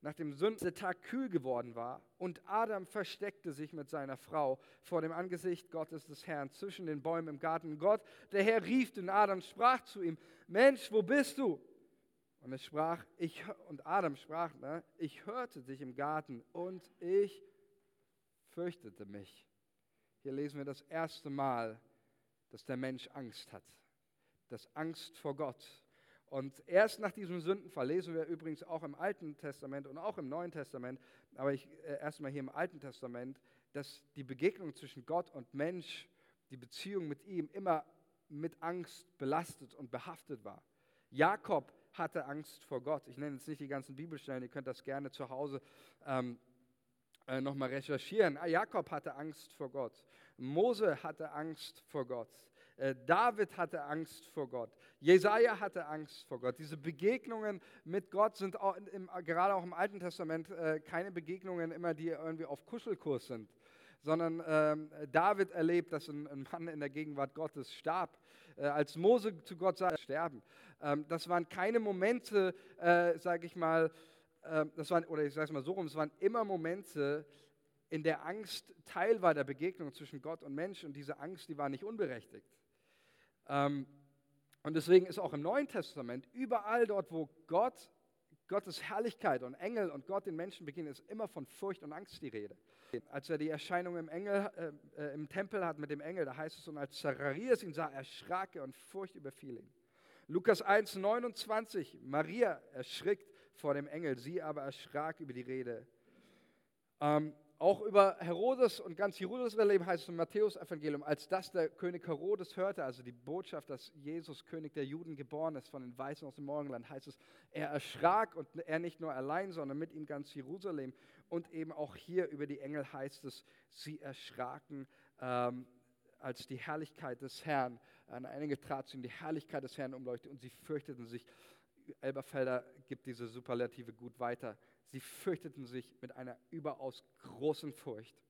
nachdem Sündetag kühl geworden war, und Adam versteckte sich mit seiner Frau vor dem Angesicht Gottes des Herrn zwischen den Bäumen im Garten. Gott, der Herr, rief den Adam, sprach zu ihm: Mensch, wo bist du? Und es sprach, ich, und Adam sprach, ne, ich hörte dich im Garten und ich fürchtete mich. Hier lesen wir das erste Mal, dass der Mensch Angst hat. Das Angst vor Gott. Und erst nach diesem Sündenfall lesen wir übrigens auch im Alten Testament und auch im Neuen Testament, aber ich, äh, erstmal hier im Alten Testament, dass die Begegnung zwischen Gott und Mensch, die Beziehung mit ihm immer mit Angst belastet und behaftet war. Jakob hatte Angst vor Gott. Ich nenne jetzt nicht die ganzen Bibelstellen, ihr könnt das gerne zu Hause ähm, äh, nochmal recherchieren. Ah, Jakob hatte Angst vor Gott. Mose hatte Angst vor Gott. Äh, David hatte Angst vor Gott. Jesaja hatte Angst vor Gott. Diese Begegnungen mit Gott sind auch im, gerade auch im Alten Testament äh, keine Begegnungen immer, die irgendwie auf Kuschelkurs sind, sondern ähm, David erlebt, dass ein, ein, Mann in der Gegenwart Gottes starb. Äh, als Mose zu Gott sagte, sterben. Ähm, das waren keine Momente, äh, sage ich mal, äh, das waren, oder ich sage es mal so rum, es waren immer Momente, in der Angst Teil war der Begegnung zwischen Gott und Mensch und diese Angst, die war nicht unberechtigt. Ähm, und deswegen ist auch im Neuen Testament überall dort, wo Gott, Gottes Herrlichkeit und Engel und Gott den Menschen begegnen, ist immer von Furcht und Angst die Rede. Als er die Erscheinung im, Engel, äh, äh, im Tempel hat mit dem Engel, da heißt es, und als Zacharias ihn sah, erschrak er und Furcht überfiel ihn. Lukas 1, 29, Maria erschrickt vor dem Engel, sie aber erschrak über die Rede. Ähm, auch über Herodes und ganz Jerusalem heißt es im Matthäus-Evangelium, als das der König Herodes hörte, also die Botschaft, dass Jesus König der Juden geboren ist von den Weißen aus dem Morgenland, heißt es, er erschrak und er nicht nur allein, sondern mit ihm ganz Jerusalem. Und eben auch hier über die Engel heißt es, sie erschraken, ähm, als die Herrlichkeit des Herrn, an einige trat zu ihm, die Herrlichkeit des Herrn umleuchtete und sie fürchteten sich. Elberfelder gibt diese Superlative gut weiter. Sie fürchteten sich mit einer überaus großen Furcht.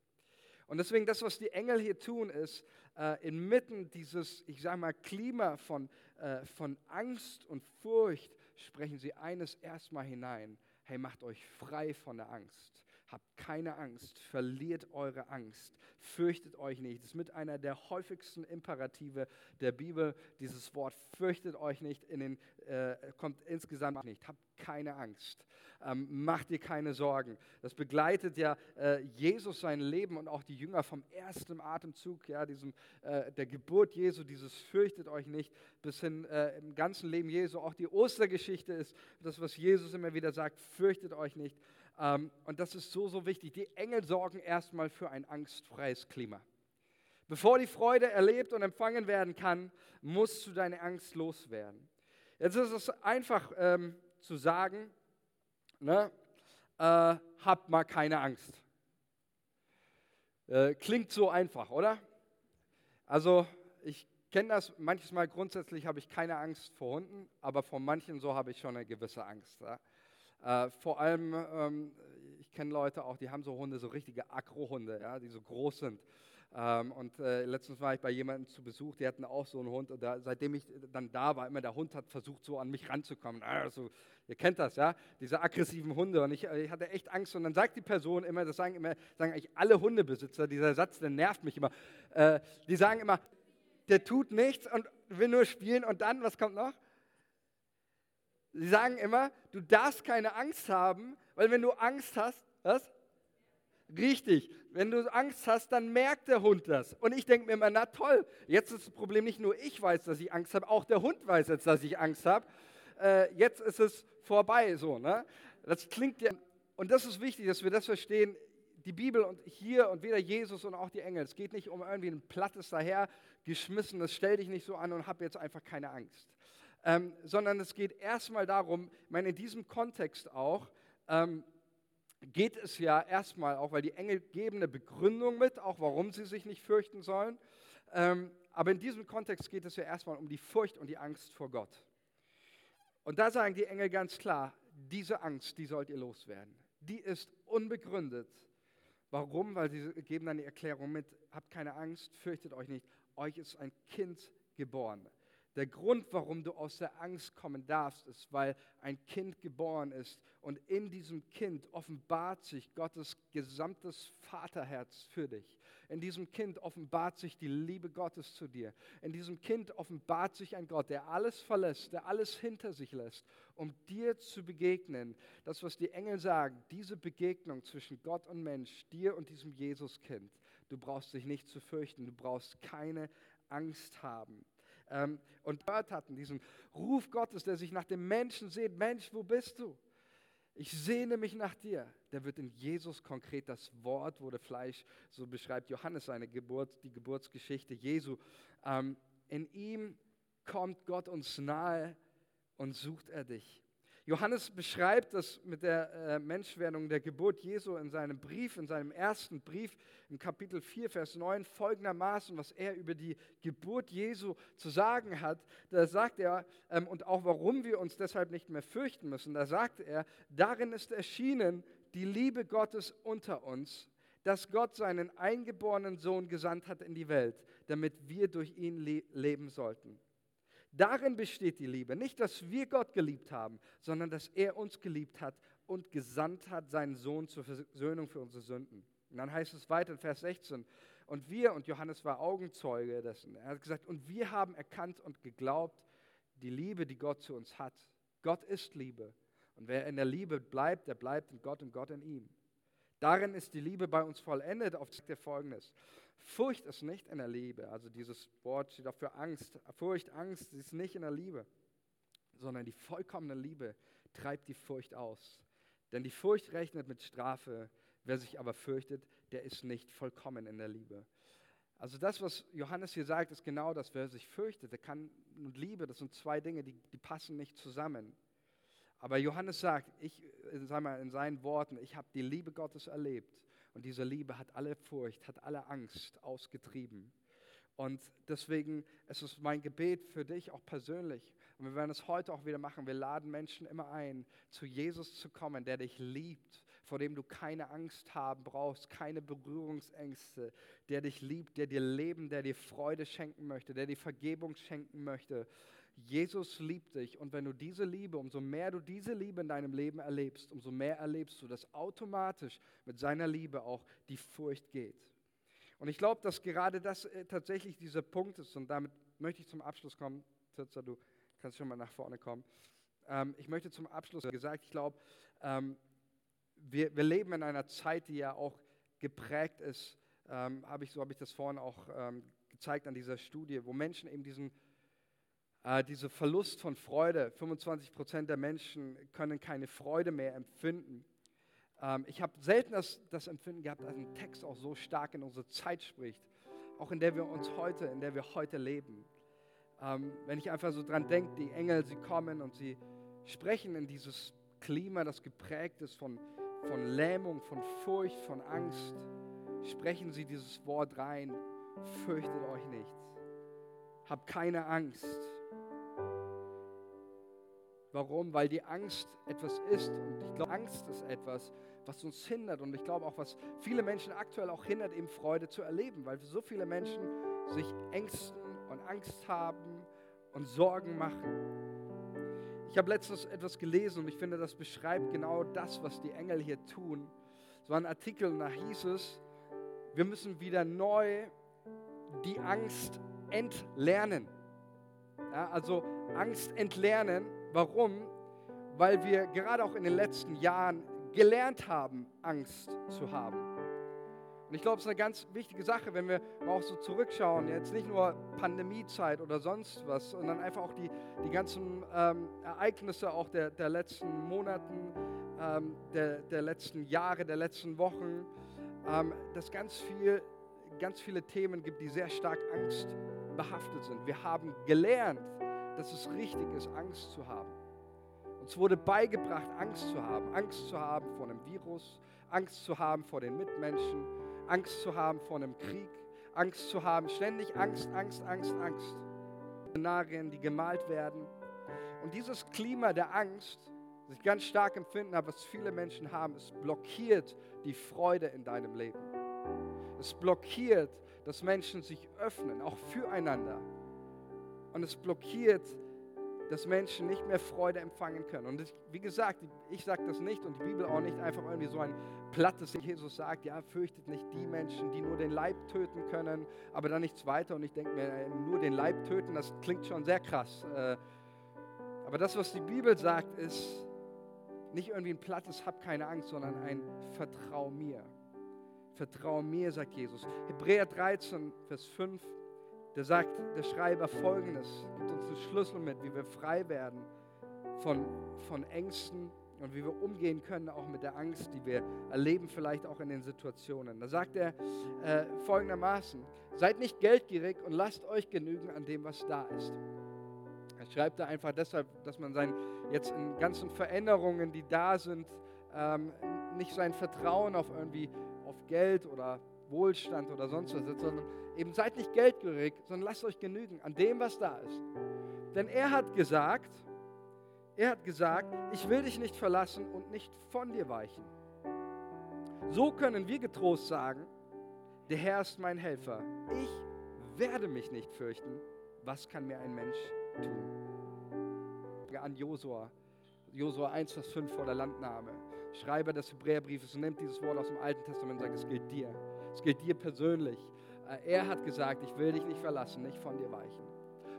Und deswegen das, was die Engel hier tun, ist, äh, inmitten dieses, ich sage mal, Klima von, äh, von Angst und Furcht, sprechen sie eines erstmal hinein. Hey, macht euch frei von der Angst. Habt keine Angst, verliert eure Angst, fürchtet euch nicht. Das ist mit einer der häufigsten Imperative der Bibel. Dieses Wort fürchtet euch nicht, in den, äh, kommt insgesamt nicht. Habt keine Angst. Ähm, mach dir keine Sorgen. Das begleitet ja äh, Jesus sein Leben und auch die Jünger vom ersten Atemzug, ja, diesem, äh, der Geburt Jesu, dieses fürchtet euch nicht, bis hin äh, im ganzen Leben Jesu. Auch die Ostergeschichte ist das, was Jesus immer wieder sagt, fürchtet euch nicht. Ähm, und das ist so, so wichtig. Die Engel sorgen erstmal für ein angstfreies Klima. Bevor die Freude erlebt und empfangen werden kann, musst du deine Angst loswerden. Jetzt ist es einfach ähm, zu sagen, ne, äh, habt mal keine Angst. Äh, klingt so einfach, oder? Also ich kenne das manches Mal grundsätzlich habe ich keine Angst vor Hunden, aber vor manchen so habe ich schon eine gewisse Angst. Ja? Äh, vor allem, ähm, ich kenne Leute auch, die haben so Hunde, so richtige Agrohunde, ja, die so groß sind. Ähm, und äh, letztens war ich bei jemandem zu Besuch, die hatten auch so einen Hund. Und da, seitdem ich dann da war, immer der Hund hat versucht, so an mich ranzukommen. Also, ihr kennt das, ja? Diese aggressiven Hunde. Und ich, ich, hatte echt Angst. Und dann sagt die Person immer, das sagen immer, sagen eigentlich alle Hundebesitzer, dieser Satz, der nervt mich immer. Äh, die sagen immer, der tut nichts und will nur spielen. Und dann, was kommt noch? Sie sagen immer, du darfst keine Angst haben, weil wenn du Angst hast, was? Richtig, wenn du Angst hast, dann merkt der Hund das. Und ich denke mir immer, na toll, jetzt ist das Problem nicht nur ich weiß, dass ich Angst habe, auch der Hund weiß jetzt, dass ich Angst habe. Äh, jetzt ist es vorbei, so. Ne? Das klingt ja, und das ist wichtig, dass wir das verstehen. Die Bibel und hier und weder Jesus und auch die Engel. Es geht nicht um irgendwie ein plattes dahergeschmissenes, stell dich nicht so an und hab jetzt einfach keine Angst. Ähm, sondern es geht erstmal darum, ich meine, in diesem Kontext auch, ähm, geht es ja erstmal auch, weil die Engel geben eine Begründung mit, auch warum sie sich nicht fürchten sollen. Ähm, aber in diesem Kontext geht es ja erstmal um die Furcht und die Angst vor Gott. Und da sagen die Engel ganz klar, diese Angst, die sollt ihr loswerden. Die ist unbegründet. Warum? Weil sie geben dann die Erklärung mit, habt keine Angst, fürchtet euch nicht, euch ist ein Kind geboren. Der Grund, warum du aus der Angst kommen darfst, ist, weil ein Kind geboren ist und in diesem Kind offenbart sich Gottes gesamtes Vaterherz für dich. In diesem Kind offenbart sich die Liebe Gottes zu dir. In diesem Kind offenbart sich ein Gott, der alles verlässt, der alles hinter sich lässt, um dir zu begegnen. Das, was die Engel sagen, diese Begegnung zwischen Gott und Mensch, dir und diesem Jesuskind. Du brauchst dich nicht zu fürchten, du brauchst keine Angst haben und gehört hatten, diesen Ruf Gottes, der sich nach dem Menschen sehnt, Mensch, wo bist du? Ich sehne mich nach dir. Der wird in Jesus konkret das Wort wurde Fleisch, so beschreibt Johannes seine Geburt, die Geburtsgeschichte Jesu. Ähm, in ihm kommt Gott uns nahe und sucht er dich. Johannes beschreibt das mit der äh, Menschwerdung, der Geburt Jesu in seinem Brief, in seinem ersten Brief im Kapitel 4, Vers 9 folgendermaßen, was er über die Geburt Jesu zu sagen hat. Da sagt er, ähm, und auch warum wir uns deshalb nicht mehr fürchten müssen, da sagt er, darin ist erschienen die Liebe Gottes unter uns, dass Gott seinen eingeborenen Sohn gesandt hat in die Welt, damit wir durch ihn le leben sollten. Darin besteht die Liebe. Nicht, dass wir Gott geliebt haben, sondern dass er uns geliebt hat und gesandt hat, seinen Sohn zur Versöhnung für unsere Sünden. Und dann heißt es weiter in Vers 16, und wir, und Johannes war Augenzeuge dessen, er hat gesagt, und wir haben erkannt und geglaubt, die Liebe, die Gott zu uns hat. Gott ist Liebe. Und wer in der Liebe bleibt, der bleibt in Gott und Gott in ihm. Darin ist die Liebe bei uns vollendet, auf der folgendes. Furcht ist nicht in der Liebe. Also dieses Wort steht auch für Angst. Furcht, Angst ist nicht in der Liebe, sondern die vollkommene Liebe treibt die Furcht aus. Denn die Furcht rechnet mit Strafe. Wer sich aber fürchtet, der ist nicht vollkommen in der Liebe. Also das, was Johannes hier sagt, ist genau das. Wer sich fürchtet, der kann und Liebe, das sind zwei Dinge, die, die passen nicht zusammen. Aber Johannes sagt, ich, sag mal in seinen Worten, ich habe die Liebe Gottes erlebt und diese Liebe hat alle Furcht, hat alle Angst ausgetrieben. Und deswegen ist es mein Gebet für dich auch persönlich. Und wir werden es heute auch wieder machen. Wir laden Menschen immer ein, zu Jesus zu kommen, der dich liebt, vor dem du keine Angst haben brauchst, keine Berührungsängste, der dich liebt, der dir Leben, der dir Freude schenken möchte, der dir Vergebung schenken möchte. Jesus liebt dich und wenn du diese Liebe, umso mehr du diese Liebe in deinem Leben erlebst, umso mehr erlebst du, dass automatisch mit seiner Liebe auch die Furcht geht. Und ich glaube, dass gerade das äh, tatsächlich dieser Punkt ist und damit möchte ich zum Abschluss kommen. Tirza, du kannst schon mal nach vorne kommen. Ähm, ich möchte zum Abschluss gesagt, ich glaube, ähm, wir, wir leben in einer Zeit, die ja auch geprägt ist, ähm, habe ich, so habe ich das vorhin auch ähm, gezeigt an dieser Studie, wo Menschen eben diesen äh, dieser Verlust von Freude, 25 Prozent der Menschen können keine Freude mehr empfinden. Ähm, ich habe selten das, das Empfinden gehabt, dass ein Text auch so stark in unsere Zeit spricht, auch in der wir uns heute, in der wir heute leben. Ähm, wenn ich einfach so dran denke, die Engel, sie kommen und sie sprechen in dieses Klima, das geprägt ist von, von Lähmung, von Furcht, von Angst, sprechen sie dieses Wort rein, fürchtet euch nicht, habt keine Angst. Warum? Weil die Angst etwas ist. Und ich glaube, Angst ist etwas, was uns hindert. Und ich glaube auch, was viele Menschen aktuell auch hindert, eben Freude zu erleben. Weil so viele Menschen sich ängsten und Angst haben und Sorgen machen. Ich habe letztens etwas gelesen und ich finde, das beschreibt genau das, was die Engel hier tun. Es war ein Artikel und da hieß es, wir müssen wieder neu die Angst entlernen. Ja, also Angst entlernen Warum? Weil wir gerade auch in den letzten Jahren gelernt haben, Angst zu haben. Und ich glaube, es ist eine ganz wichtige Sache, wenn wir auch so zurückschauen, jetzt nicht nur Pandemiezeit oder sonst was, sondern einfach auch die, die ganzen ähm, Ereignisse auch der, der letzten Monaten, ähm, der, der letzten Jahre, der letzten Wochen, ähm, dass ganz, viel, ganz viele Themen gibt, die sehr stark Angst behaftet sind. Wir haben gelernt, dass es richtig ist, Angst zu haben. Uns wurde beigebracht, Angst zu haben. Angst zu haben vor einem Virus, Angst zu haben vor den Mitmenschen, Angst zu haben vor einem Krieg, Angst zu haben, ständig Angst, Angst, Angst, Angst. Szenarien, die gemalt werden. Und dieses Klima der Angst, das ich ganz stark empfinden habe, was viele Menschen haben, es blockiert die Freude in deinem Leben. Es blockiert, dass Menschen sich öffnen, auch füreinander und es blockiert, dass Menschen nicht mehr Freude empfangen können. Und wie gesagt, ich sage das nicht und die Bibel auch nicht einfach irgendwie so ein plattes, Jesus sagt, ja, fürchtet nicht die Menschen, die nur den Leib töten können, aber dann nichts weiter. Und ich denke mir, nur den Leib töten, das klingt schon sehr krass. Äh, aber das, was die Bibel sagt, ist nicht irgendwie ein plattes, hab keine Angst, sondern ein Vertrau mir. Vertrau mir, sagt Jesus. Hebräer 13, Vers 5 der sagt der Schreiber folgendes, gibt uns den Schlüssel mit, wie wir frei werden von, von Ängsten und wie wir umgehen können auch mit der Angst, die wir erleben, vielleicht auch in den Situationen. Da sagt er äh, folgendermaßen, seid nicht geldgierig und lasst euch genügen an dem, was da ist. Er schreibt da einfach deshalb, dass man sein, jetzt in ganzen Veränderungen, die da sind, ähm, nicht sein Vertrauen auf irgendwie auf Geld oder Wohlstand oder sonst was sondern Eben seid nicht geldgierig, sondern lasst euch genügen an dem, was da ist. Denn er hat gesagt, er hat gesagt, ich will dich nicht verlassen und nicht von dir weichen. So können wir getrost sagen, der Herr ist mein Helfer. Ich werde mich nicht fürchten. Was kann mir ein Mensch tun? An Josua, Josua 1, Vers 5 vor der Landnahme. Schreiber des Hebräerbriefes und nimmt dieses Wort aus dem Alten Testament und sagt, es gilt dir. Es gilt dir persönlich. Äh, er hat gesagt, ich will dich nicht verlassen, nicht von dir weichen.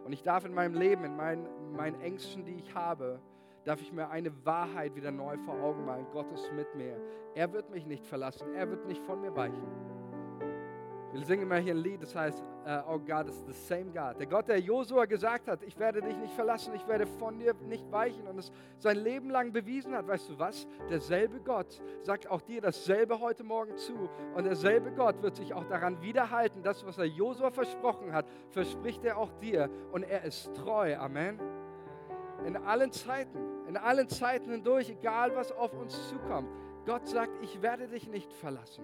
Und ich darf in meinem Leben, in meinen, meinen Ängsten, die ich habe, darf ich mir eine Wahrheit wieder neu vor Augen malen. Gott ist mit mir. Er wird mich nicht verlassen. Er wird nicht von mir weichen. Wir singen immer hier ein Lied, das heißt, uh, Oh God is the same God. Der Gott, der Josua gesagt hat, ich werde dich nicht verlassen, ich werde von dir nicht weichen und es sein Leben lang bewiesen hat. Weißt du was? Derselbe Gott sagt auch dir dasselbe heute Morgen zu. Und derselbe Gott wird sich auch daran wiederhalten. Das, was er Josua versprochen hat, verspricht er auch dir. Und er ist treu. Amen. In allen Zeiten, in allen Zeiten hindurch, egal was auf uns zukommt. Gott sagt, ich werde dich nicht verlassen.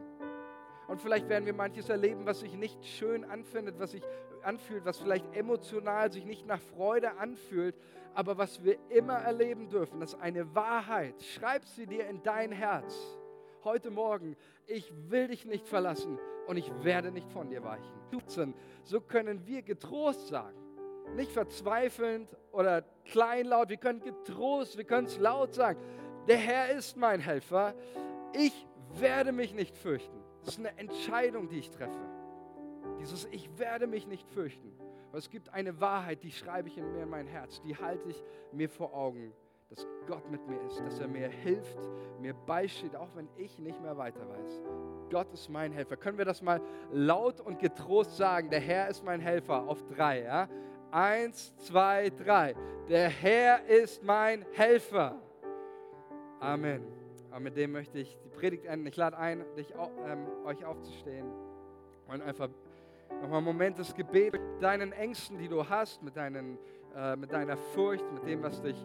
Und vielleicht werden wir manches erleben, was sich nicht schön anfindet, was sich anfühlt, was vielleicht emotional sich nicht nach Freude anfühlt, aber was wir immer erleben dürfen, das ist eine Wahrheit. Schreib sie dir in dein Herz. Heute Morgen, ich will dich nicht verlassen und ich werde nicht von dir weichen. So können wir getrost sagen, nicht verzweifelnd oder kleinlaut, wir können getrost, wir können es laut sagen. Der Herr ist mein Helfer. Ich werde mich nicht fürchten. Das ist eine Entscheidung, die ich treffe. Dieses Ich werde mich nicht fürchten. Aber es gibt eine Wahrheit, die schreibe ich in mir in mein Herz, die halte ich mir vor Augen, dass Gott mit mir ist, dass er mir hilft, mir beisteht, auch wenn ich nicht mehr weiter weiß. Gott ist mein Helfer. Können wir das mal laut und getrost sagen? Der Herr ist mein Helfer auf drei. Ja? Eins, zwei, drei. Der Herr ist mein Helfer. Amen. Und mit dem möchte ich die Predigt enden. Ich lade ein, dich, ähm, euch aufzustehen und einfach nochmal einen Moment des Gebets mit deinen Ängsten, die du hast, mit, deinen, äh, mit deiner Furcht, mit dem, was dich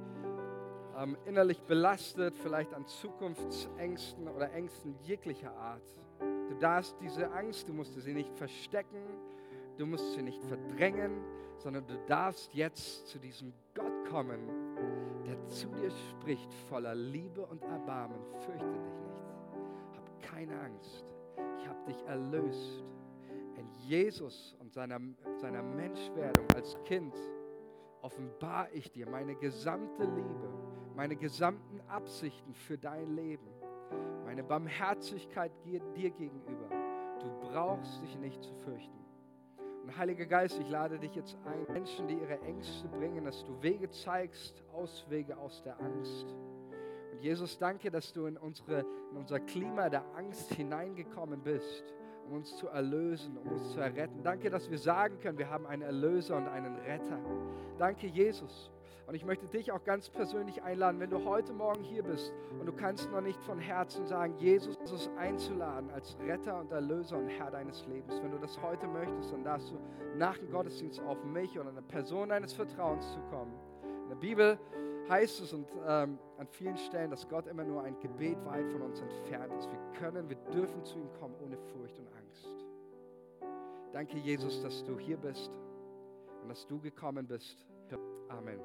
ähm, innerlich belastet, vielleicht an Zukunftsängsten oder Ängsten jeglicher Art. Du darfst diese Angst, du musst sie nicht verstecken, du musst sie nicht verdrängen, sondern du darfst jetzt zu diesem Gott kommen, der zu dir spricht, voller Liebe und Erbarmen. Fürchte dich nicht. Hab keine Angst. Ich habe dich erlöst. In Jesus und seiner, seiner Menschwerdung als Kind offenbar ich dir meine gesamte Liebe, meine gesamten Absichten für dein Leben, meine Barmherzigkeit dir gegenüber. Du brauchst dich nicht zu fürchten. Und Heiliger Geist, ich lade dich jetzt ein, Menschen, die ihre Ängste bringen, dass du Wege zeigst, Auswege aus der Angst. Und Jesus, danke, dass du in, unsere, in unser Klima der Angst hineingekommen bist, um uns zu erlösen, um uns zu erretten. Danke, dass wir sagen können, wir haben einen Erlöser und einen Retter. Danke, Jesus. Und ich möchte dich auch ganz persönlich einladen, wenn du heute Morgen hier bist und du kannst noch nicht von Herzen sagen, Jesus einzuladen als Retter und Erlöser und Herr deines Lebens. Wenn du das heute möchtest, dann darfst du nach dem Gottesdienst auf mich oder eine Person deines Vertrauens zukommen. In der Bibel heißt es und ähm, an vielen Stellen, dass Gott immer nur ein Gebet weit von uns entfernt ist. Wir können, wir dürfen zu ihm kommen ohne Furcht und Angst. Danke, Jesus, dass du hier bist und dass du gekommen bist. Amen.